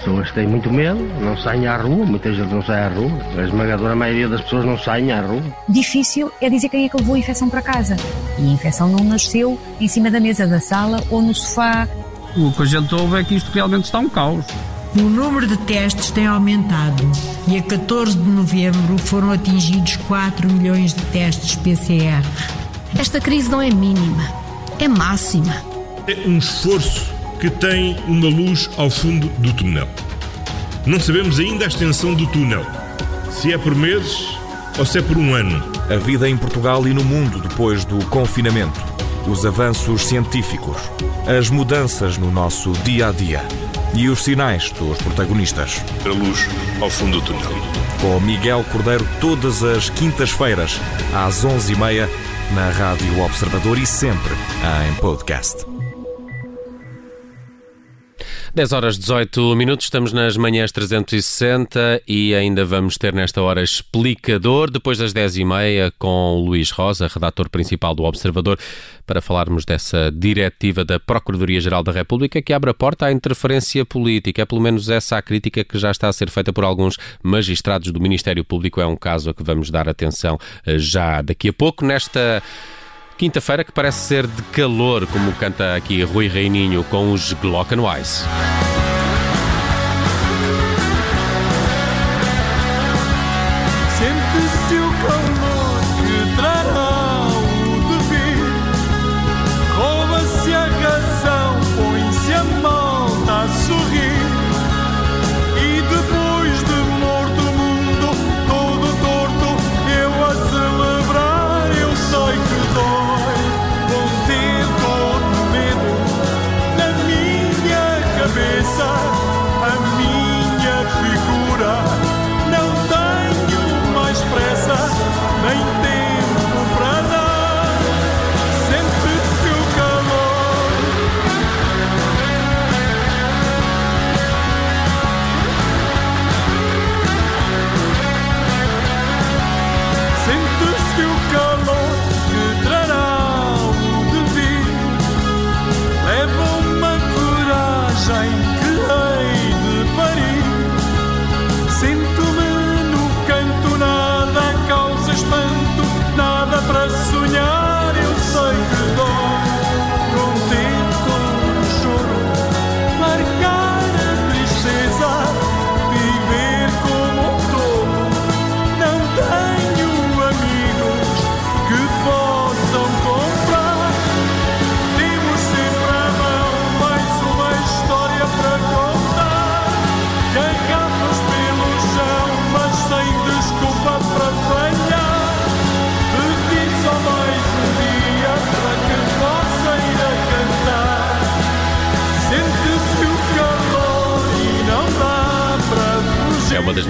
pessoas têm muito medo, não saem à rua, muita gente não sai à rua, a esmagadora maioria das pessoas não saem à rua. Difícil é dizer quem é que levou a infecção para casa. E a infecção não nasceu em cima da mesa da sala ou no sofá. O que a gente ouve é que isto realmente está um caos. O número de testes tem aumentado e a 14 de novembro foram atingidos 4 milhões de testes PCR. Esta crise não é mínima, é máxima. É um esforço que tem uma luz ao fundo do túnel. Não sabemos ainda a extensão do túnel, se é por meses ou se é por um ano. A vida em Portugal e no mundo depois do confinamento, os avanços científicos, as mudanças no nosso dia a dia e os sinais dos protagonistas. A luz ao fundo do túnel. Com Miguel Cordeiro todas as quintas-feiras, às 11h30, na Rádio Observador e sempre em podcast. 10 horas 18 minutos, estamos nas manhãs 360 e ainda vamos ter nesta hora explicador, depois das 10 e meia com o Luís Rosa, redator principal do Observador, para falarmos dessa diretiva da Procuradoria-Geral da República que abre a porta à interferência política. É pelo menos essa a crítica que já está a ser feita por alguns magistrados do Ministério Público. É um caso a que vamos dar atenção eh, já daqui a pouco nesta Quinta-feira que parece ser de calor, como canta aqui Rui Reininho com os Glockenwise.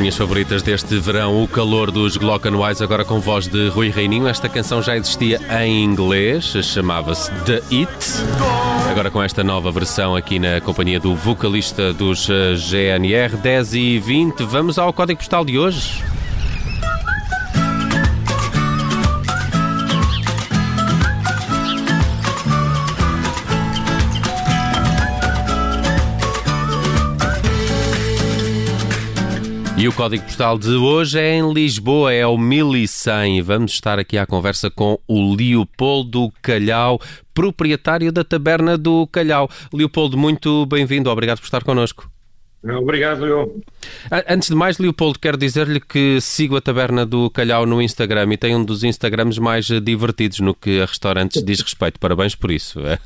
Minhas favoritas deste verão, o calor dos Glockenwise, agora com voz de Rui Reininho. Esta canção já existia em inglês, chamava-se The It. Agora com esta nova versão aqui na companhia do vocalista dos eh, GNR 10 e 20. Vamos ao código postal de hoje. E o código postal de hoje é em Lisboa, é o 1100. Vamos estar aqui à conversa com o Leopoldo Calhau, proprietário da Taberna do Calhau. Leopoldo, muito bem-vindo, obrigado por estar connosco. Obrigado, eu. Antes de mais, Leopoldo, quero dizer-lhe que sigo a Taberna do Calhau no Instagram e tem um dos Instagrams mais divertidos no que a restaurantes diz respeito. Parabéns por isso. É?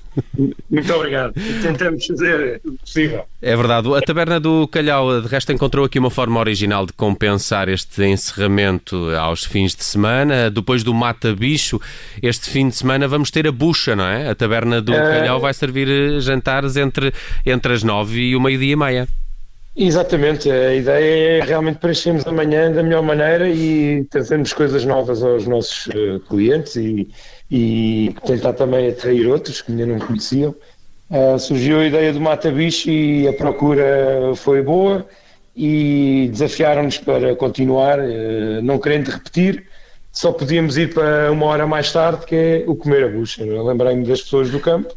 Muito obrigado. Tentamos fazer o possível. É verdade. A Taberna do Calhau, de resto, encontrou aqui uma forma original de compensar este encerramento aos fins de semana. Depois do Mata Bicho, este fim de semana vamos ter a bucha, não é? A Taberna do é... Calhau vai servir jantares entre, entre as nove e o meio-dia e meia. Exatamente, a ideia é realmente preenchermos amanhã da melhor maneira e trazermos coisas novas aos nossos uh, clientes e, e, tentar também atrair outros que ainda não conheciam. Uh, surgiu a ideia do Mata Bicho e a procura foi boa e desafiaram-nos para continuar, uh, não querendo repetir, só podíamos ir para uma hora mais tarde, que é o comer a bucha. Lembrei-me das pessoas do campo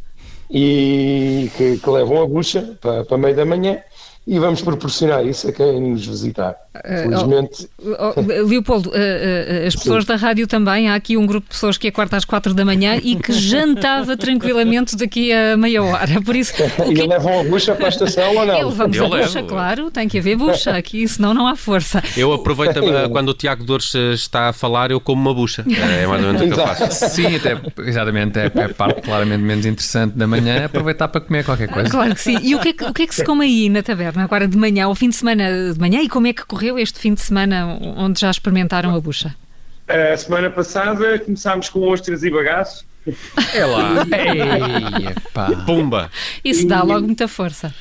e que, que levam a bucha para, para meio da manhã e vamos proporcionar isso a quem nos visitar. Uh, Felizmente. Oh, oh, Leopoldo, uh, uh, as pessoas Sim. da rádio também, há aqui um grupo de pessoas que acorda às quatro da manhã e que jantava tranquilamente daqui a meia hora. Por isso, e que... levam a bucha para a estação ou não? Levamos Eu a bucha, levo. claro, tem que haver bucha aqui, senão não há força. Eu aproveito quando o Tiago Dores está a falar, eu como uma bucha. É mais ou menos o que eu faço. Sim, até, exatamente, é, é a parte claramente menos interessante da manhã, aproveitar para comer qualquer coisa. Claro que sim. E o que é que, o que, é que se come aí na taberna? Agora de manhã, ao fim de semana de manhã, e como é que correu este fim de semana onde já experimentaram a bucha? A semana passada começámos com ostras e bagaços. É lá. Ei, Pumba. Isso dá logo muita força.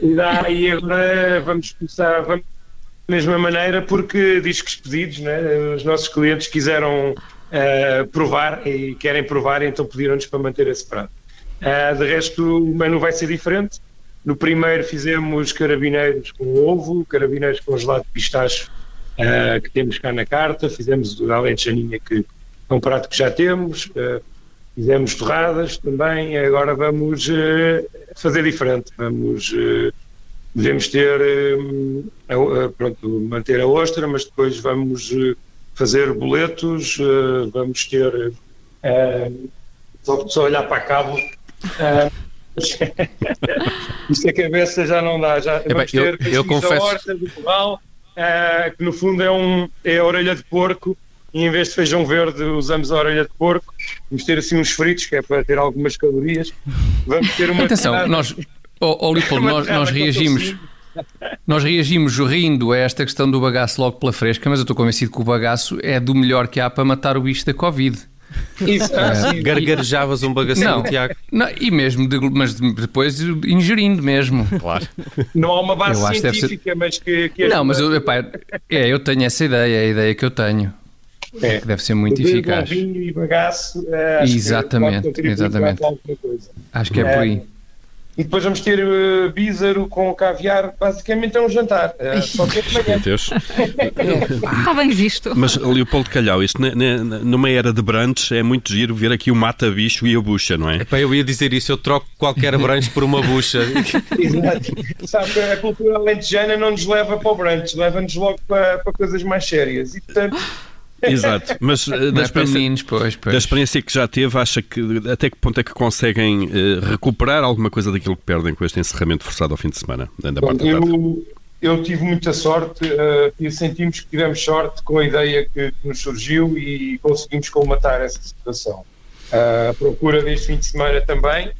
E dá, e agora vamos começar vamos, da mesma maneira, porque discos pedidos, né? os nossos clientes quiseram uh, provar e querem provar, então pediram-nos para manter esse prato. Uh, de resto, o menu vai ser diferente. No primeiro fizemos carabineiros com ovo, carabineiros com gelado de pistache uh, que temos cá na carta, fizemos o alentejaninha que é um prato que já temos, uh, fizemos torradas também, agora vamos uh, fazer diferente, vamos devemos ter pronto, manter a ostra, mas depois vamos fazer boletos, vamos ter só, só olhar para a cabo isto a cabeça já não dá. Já, vamos ter eu, eu confesso... horta do corral, uh, que no fundo é, um, é a orelha de porco, e em vez de feijão verde usamos a orelha de porco. Vamos ter assim uns fritos, que é para ter algumas calorias. Vamos ter uma. Atenção, nós, oh, oh Leopoldo, nós, nós reagimos. Nós reagimos rindo a esta questão do bagaço logo pela fresca, mas eu estou convencido que o bagaço é do melhor que há para matar o bicho da Covid. Isso, ah, Gargarejavas um bagacinho, não, Tiago. Não, e mesmo, de, mas depois ingerindo mesmo. Claro. Não há uma base científica, ser... mas que, que Não, mas eu, epá, é, eu tenho essa ideia, é a ideia que eu tenho. É. Que deve ser muito eficaz. Vinho e bagaço, exatamente, exatamente. Acho que é por aí. E depois vamos ter uh, bízaro com caviar, basicamente é um jantar. Uh, só que é de manhã. Está bem visto. Mas, Leopoldo Calhau, isto numa era de brunch é muito giro ver aqui o mata-bicho e a bucha, não é? Epá, eu ia dizer isso, eu troco qualquer brunch por uma bucha. Exato. Sabe que a cultura alentejana não nos leva para o brunch, leva-nos logo para, para coisas mais sérias. E, portanto, Exato, mas, uh, da, experiência, meninos, pois, pois. da experiência que já teve, acha que até que ponto é que conseguem uh, recuperar alguma coisa daquilo que perdem com este encerramento forçado ao fim de semana? Da Bom, parte eu, eu tive muita sorte uh, e sentimos que tivemos sorte com a ideia que, que nos surgiu e conseguimos colmatar essa situação. Uh, a procura deste fim de semana também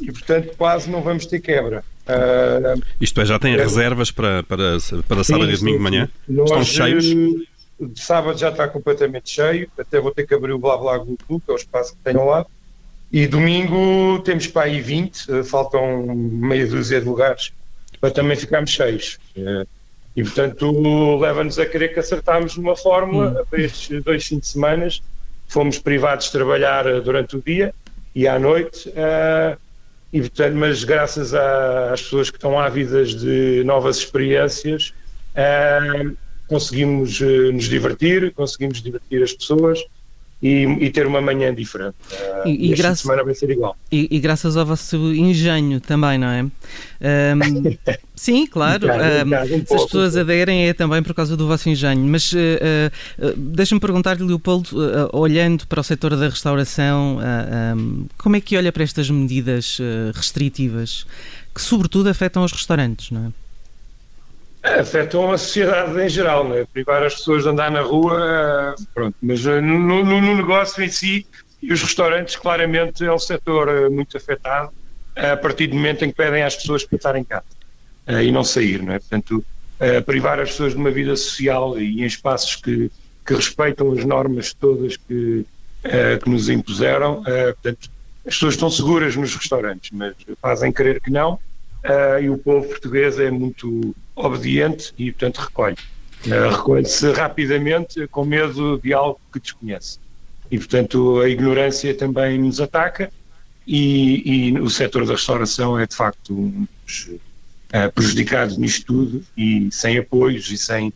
e, portanto, quase não vamos ter quebra. Uh, Isto é, já tem é, reservas para, para, para sábado sim, e domingo de manhã? Estão cheios? De sábado já está completamente cheio, até vou ter que abrir o Blá Blá Glu, que é o espaço que tenho lá. E domingo temos para aí 20, eh, faltam meia dúzia de lugares para também ficarmos cheios. Eh, e portanto leva-nos a querer que acertámos numa fórmula hum. para estes dois fins de semana. Fomos privados de trabalhar eh, durante o dia e à noite. E, portanto, mas graças às pessoas que estão ávidas de novas experiências, conseguimos uh, nos divertir, conseguimos divertir as pessoas e, e ter uma manhã diferente. Uh, e, e graças, semana vai ser igual. E, e, graças ao vosso engenho também, não é? Um, sim, claro. Um, um se as pessoas aderem é também por causa do vosso engenho. Mas uh, uh, deixa-me perguntar-lhe, Leopoldo, olhando para o setor da restauração, como é que olha para estas medidas restritivas que, sobretudo, afetam os restaurantes, não é? Afetam a sociedade em geral, é? privar as pessoas de andar na rua, pronto, mas eh, no, no, no, negócio em si, e os restaurantes claramente é um setor eh, muito afetado a partir do momento em que pedem às pessoas para estar em casa eh, e não sair, não é? Portanto, privar as pessoas de uma vida social e em espaços que, que respeitam as normas todas que, que nos impuseram, portanto, as pessoas estão seguras nos restaurantes, mas fazem crer que não, e o povo português é muito obediente e, portanto, recolhe. Uh, recolhe-se rapidamente com medo de algo que desconhece. E, portanto, a ignorância também nos ataca e, e o setor da restauração é, de facto, um dos uh, prejudicados nisto tudo e sem apoios e sem,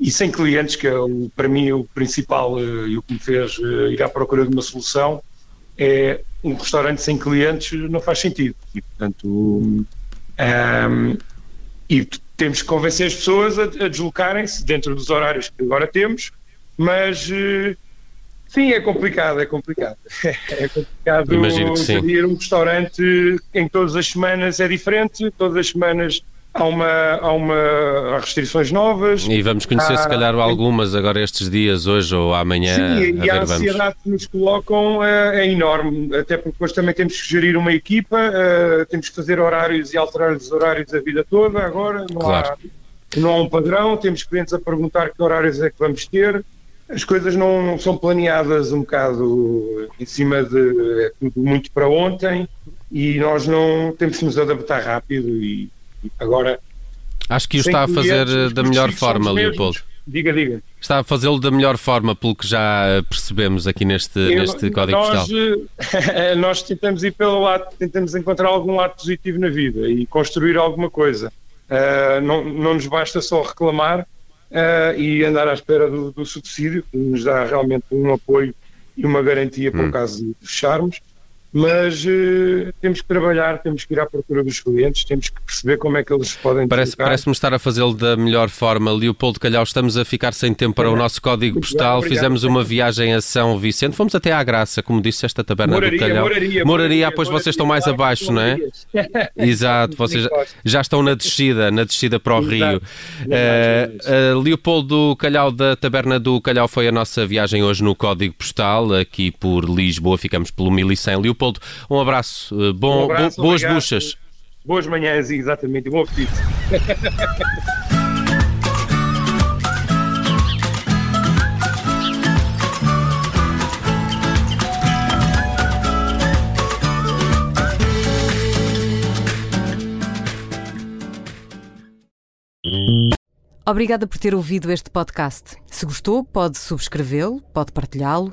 e sem clientes, que é, o, para mim, o principal uh, e o que me fez ir à procura de uma solução é um restaurante sem clientes não faz sentido. E, portanto, um, e temos que convencer as pessoas a, a deslocarem-se dentro dos horários que agora temos, mas uh, sim, é complicado, é complicado. é complicado Imagino que sim. um restaurante em todas as semanas é diferente, todas as semanas há, uma, há, uma, há restrições novas. E vamos conhecer, há, se calhar, algumas agora estes dias, hoje ou amanhã. Sim, a e a ansiedade que nos colocam é, é, enorme, até porque depois também temos que gerir uma equipa, uh, temos que fazer horários e alterar os horários a vida toda agora, não, claro. há, não há um padrão, temos clientes a perguntar que horários é que vamos ter. As coisas não, não são planeadas um bocado em cima de é tudo muito para ontem e nós não temos que nos adaptar rápido e Agora. Acho que o está a fazer da melhor forma, Leopoldo. Diga, diga. Está a fazê-lo da melhor forma, pelo que já percebemos aqui neste, Eu, neste código nós, postal. nós tentamos ir pelo lado, tentamos encontrar algum lado positivo na vida e construir alguma coisa. Uh, não, não nos basta só reclamar uh, e andar à espera do, do, subsídio, que nos dá realmente um apoio e uma garantia para hum. o caso de fecharmos mas uh, temos que trabalhar, temos que ir à procura dos clientes, temos que perceber como é que eles podem Parece, Parece-me estar a fazê-lo da melhor forma. Leopoldo Calhau, estamos a ficar sem tempo para é. o nosso código Muito postal. Bem, Fizemos uma viagem a São Vicente, fomos até à Graça, como disse esta taberna moraria, do Calhau. Moraria, moraria, moraria pois moraria, vocês estão mais abaixo, não é? Exato, vocês já, estão na descida, na descida para o Rio. Uh, uh, Leopoldo Calhau da taberna do Calhau foi a nossa viagem hoje no código postal, aqui por Lisboa, ficamos pelo 1100. Leopoldo Leopoldo, um abraço, eh, bom, um abraço, bo, boas buchas. Boas manhãs, exatamente, bom apetite. Obrigada por ter ouvido este podcast. Se gostou, pode subscrevê-lo, pode partilhá-lo